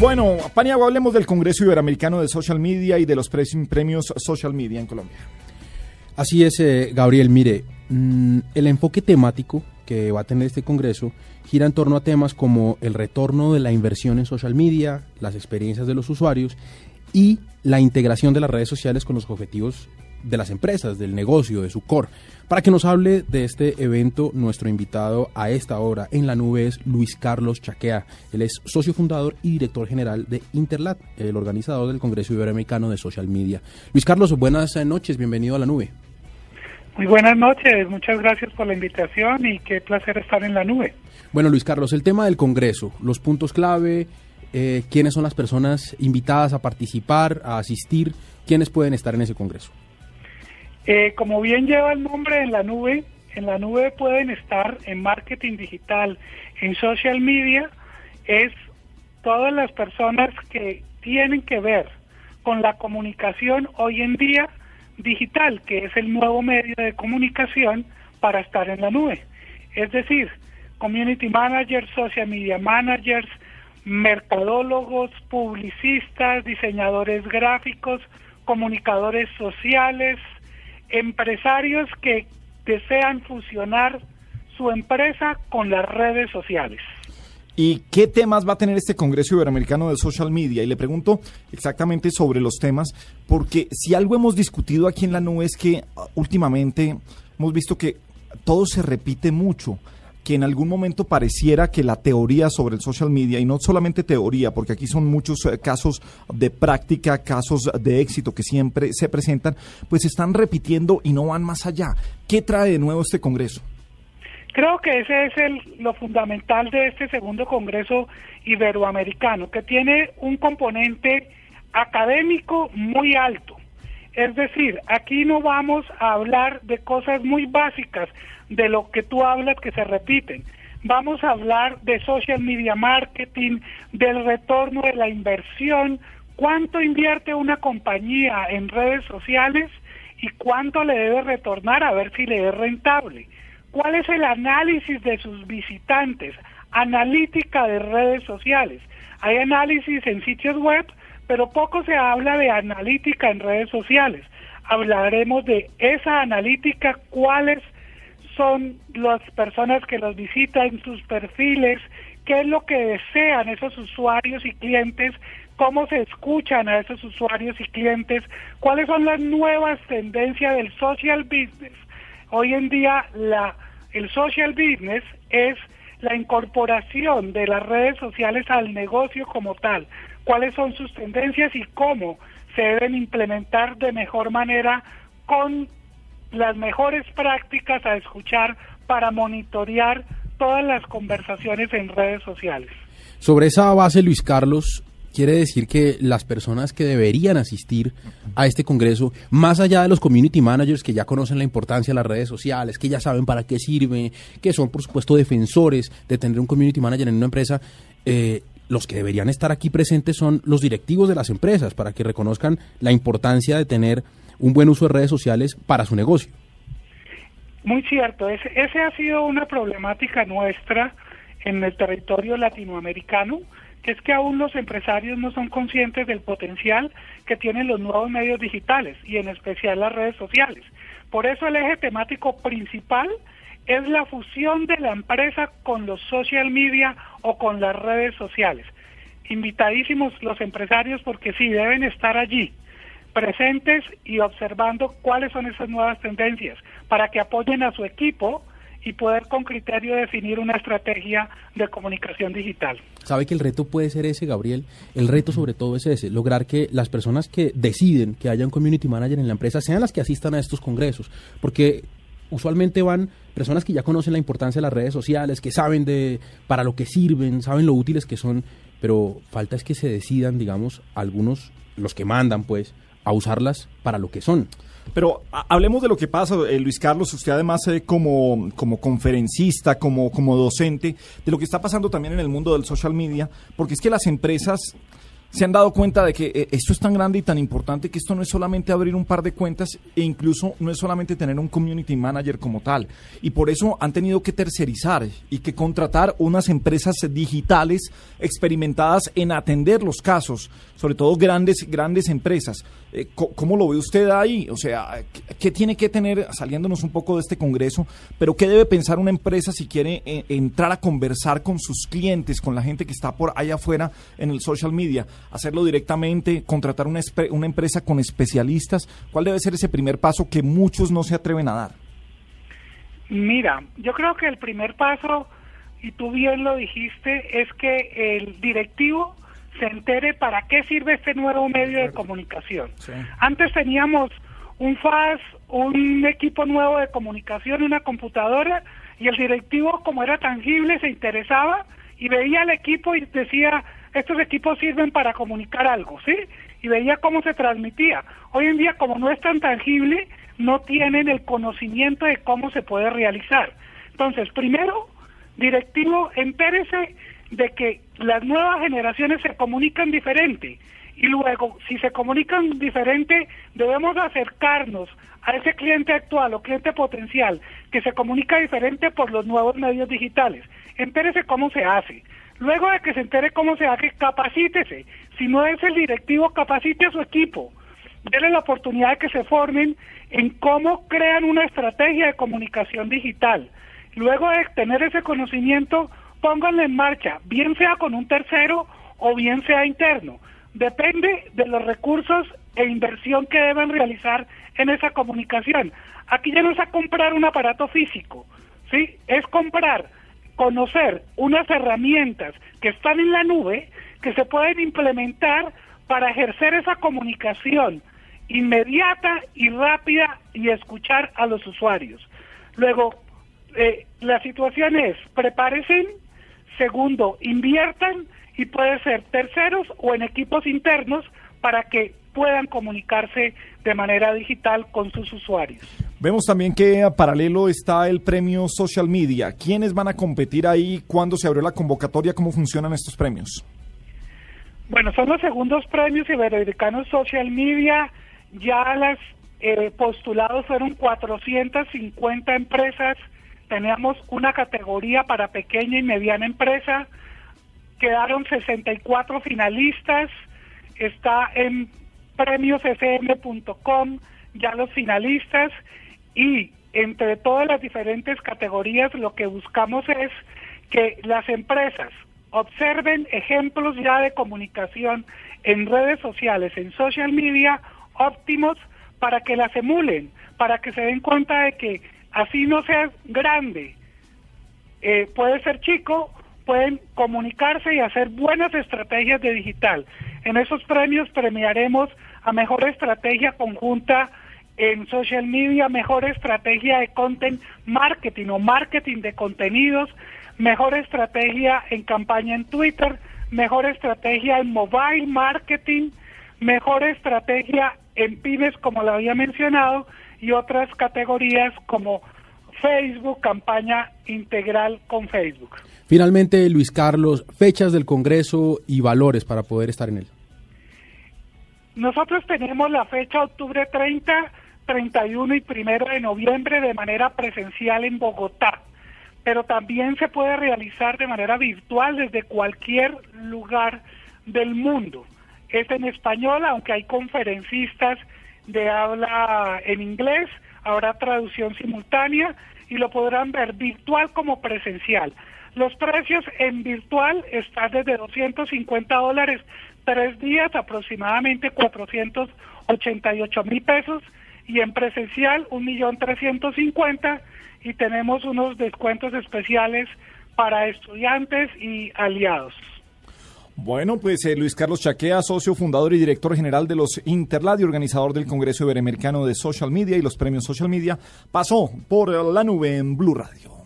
Bueno, Paniagua, hablemos del Congreso Iberoamericano de Social Media y de los premios Social Media en Colombia. Así es, eh, Gabriel. Mire, mm, el enfoque temático que va a tener este Congreso gira en torno a temas como el retorno de la inversión en social media, las experiencias de los usuarios y la integración de las redes sociales con los objetivos de las empresas, del negocio, de su core. Para que nos hable de este evento, nuestro invitado a esta hora en la nube es Luis Carlos Chaquea. Él es socio fundador y director general de Interlat, el organizador del Congreso Iberoamericano de Social Media. Luis Carlos, buenas noches, bienvenido a la nube. Muy buenas noches, muchas gracias por la invitación y qué placer estar en la nube. Bueno, Luis Carlos, el tema del Congreso, los puntos clave, eh, quiénes son las personas invitadas a participar, a asistir, quiénes pueden estar en ese Congreso. Eh, como bien lleva el nombre en la nube, en la nube pueden estar en marketing digital, en social media, es todas las personas que tienen que ver con la comunicación hoy en día digital, que es el nuevo medio de comunicación para estar en la nube. Es decir, community managers, social media managers, mercadólogos, publicistas, diseñadores gráficos, comunicadores sociales, empresarios que desean fusionar su empresa con las redes sociales. ¿Y qué temas va a tener este Congreso Iberoamericano de Social Media? Y le pregunto exactamente sobre los temas, porque si algo hemos discutido aquí en la nube es que uh, últimamente hemos visto que todo se repite mucho que en algún momento pareciera que la teoría sobre el social media, y no solamente teoría, porque aquí son muchos eh, casos de práctica, casos de éxito que siempre se presentan, pues están repitiendo y no van más allá. ¿Qué trae de nuevo este Congreso? Creo que ese es el, lo fundamental de este segundo Congreso Iberoamericano, que tiene un componente académico muy alto. Es decir, aquí no vamos a hablar de cosas muy básicas, de lo que tú hablas que se repiten. Vamos a hablar de social media marketing, del retorno de la inversión, cuánto invierte una compañía en redes sociales y cuánto le debe retornar a ver si le es rentable. ¿Cuál es el análisis de sus visitantes? Analítica de redes sociales. Hay análisis en sitios web, pero poco se habla de analítica en redes sociales. Hablaremos de esa analítica, cuáles son las personas que los visitan, sus perfiles, qué es lo que desean esos usuarios y clientes, cómo se escuchan a esos usuarios y clientes, cuáles son las nuevas tendencias del social business. Hoy en día la, el social business es la incorporación de las redes sociales al negocio como tal, cuáles son sus tendencias y cómo se deben implementar de mejor manera con las mejores prácticas a escuchar para monitorear todas las conversaciones en redes sociales. Sobre esa base, Luis Carlos, quiere decir que las personas que deberían asistir a este congreso, más allá de los community managers que ya conocen la importancia de las redes sociales, que ya saben para qué sirve, que son por supuesto defensores de tener un community manager en una empresa, eh, los que deberían estar aquí presentes son los directivos de las empresas para que reconozcan la importancia de tener un buen uso de redes sociales para su negocio. Muy cierto, ese, ese ha sido una problemática nuestra en el territorio latinoamericano, que es que aún los empresarios no son conscientes del potencial que tienen los nuevos medios digitales y en especial las redes sociales. Por eso el eje temático principal es la fusión de la empresa con los social media o con las redes sociales. Invitadísimos los empresarios porque sí deben estar allí presentes y observando cuáles son esas nuevas tendencias para que apoyen a su equipo y poder con criterio definir una estrategia de comunicación digital. ¿Sabe que el reto puede ser ese, Gabriel? El reto sobre todo es ese, lograr que las personas que deciden que haya un community manager en la empresa sean las que asistan a estos congresos, porque usualmente van personas que ya conocen la importancia de las redes sociales, que saben de para lo que sirven, saben lo útiles que son, pero falta es que se decidan, digamos, algunos los que mandan, pues, a usarlas para lo que son. Pero hablemos de lo que pasa, eh, Luis Carlos, usted además eh, como, como conferencista, como, como docente, de lo que está pasando también en el mundo del social media, porque es que las empresas se han dado cuenta de que eh, esto es tan grande y tan importante que esto no es solamente abrir un par de cuentas e incluso no es solamente tener un community manager como tal. Y por eso han tenido que tercerizar y que contratar unas empresas digitales experimentadas en atender los casos, sobre todo grandes, grandes empresas. Eh, ¿Cómo lo ve usted ahí? O sea, ¿qué tiene que tener, saliéndonos un poco de este congreso, pero qué debe pensar una empresa si quiere eh, entrar a conversar con sus clientes, con la gente que está por allá afuera en el social media? Hacerlo directamente, contratar una, una empresa con especialistas? ¿Cuál debe ser ese primer paso que muchos no se atreven a dar? Mira, yo creo que el primer paso, y tú bien lo dijiste, es que el directivo se entere para qué sirve este nuevo medio de comunicación. Antes teníamos un FAS, un equipo nuevo de comunicación, una computadora, y el directivo, como era tangible, se interesaba y veía al equipo y decía, estos equipos sirven para comunicar algo, ¿sí? Y veía cómo se transmitía. Hoy en día, como no es tan tangible, no tienen el conocimiento de cómo se puede realizar. Entonces, primero, directivo, entérese de que las nuevas generaciones se comunican diferente. Y luego, si se comunican diferente, debemos acercarnos a ese cliente actual o cliente potencial que se comunica diferente por los nuevos medios digitales. Entérese cómo se hace. Luego de que se entere cómo se hace, capacítese. Si no es el directivo, capacite a su equipo. Dele la oportunidad de que se formen en cómo crean una estrategia de comunicación digital. Luego de tener ese conocimiento, pónganlo en marcha, bien sea con un tercero o bien sea interno. Depende de los recursos e inversión que deben realizar en esa comunicación. Aquí ya no es a comprar un aparato físico, ¿sí? Es comprar conocer unas herramientas que están en la nube que se pueden implementar para ejercer esa comunicación inmediata y rápida y escuchar a los usuarios. Luego, eh, la situación es, prepárense, segundo, inviertan y puede ser terceros o en equipos internos para que puedan comunicarse de manera digital con sus usuarios. Vemos también que a paralelo está el premio Social Media. ¿Quiénes van a competir ahí? ¿Cuándo se abrió la convocatoria? ¿Cómo funcionan estos premios? Bueno, son los segundos premios iberoamericanos Social Media. Ya las eh, postulados fueron 450 empresas. Teníamos una categoría para pequeña y mediana empresa. Quedaron 64 finalistas. Está en premiosfm.com ya los finalistas y entre todas las diferentes categorías lo que buscamos es que las empresas observen ejemplos ya de comunicación en redes sociales, en social media óptimos para que las emulen, para que se den cuenta de que así no sea grande, eh, puede ser chico, pueden comunicarse y hacer buenas estrategias de digital. En esos premios premiaremos a mejor estrategia conjunta en social media, mejor estrategia de content marketing o marketing de contenidos, mejor estrategia en campaña en Twitter, mejor estrategia en mobile marketing, mejor estrategia en pymes, como lo había mencionado, y otras categorías como Facebook, campaña integral con Facebook. Finalmente, Luis Carlos, fechas del Congreso y valores para poder estar en él. Nosotros tenemos la fecha octubre 30, 31 y 1 de noviembre de manera presencial en Bogotá, pero también se puede realizar de manera virtual desde cualquier lugar del mundo. Es en español, aunque hay conferencistas de habla en inglés, habrá traducción simultánea y lo podrán ver virtual como presencial. Los precios en virtual están desde 250 dólares tres días, aproximadamente 488 mil pesos, y en presencial un millón trescientos cincuenta y tenemos unos descuentos especiales para estudiantes y aliados. Bueno, pues eh, Luis Carlos Chaquea, socio fundador y director general de los Interlad y organizador del Congreso Iberoamericano de Social Media y los premios Social Media, pasó por la nube en Blue Radio.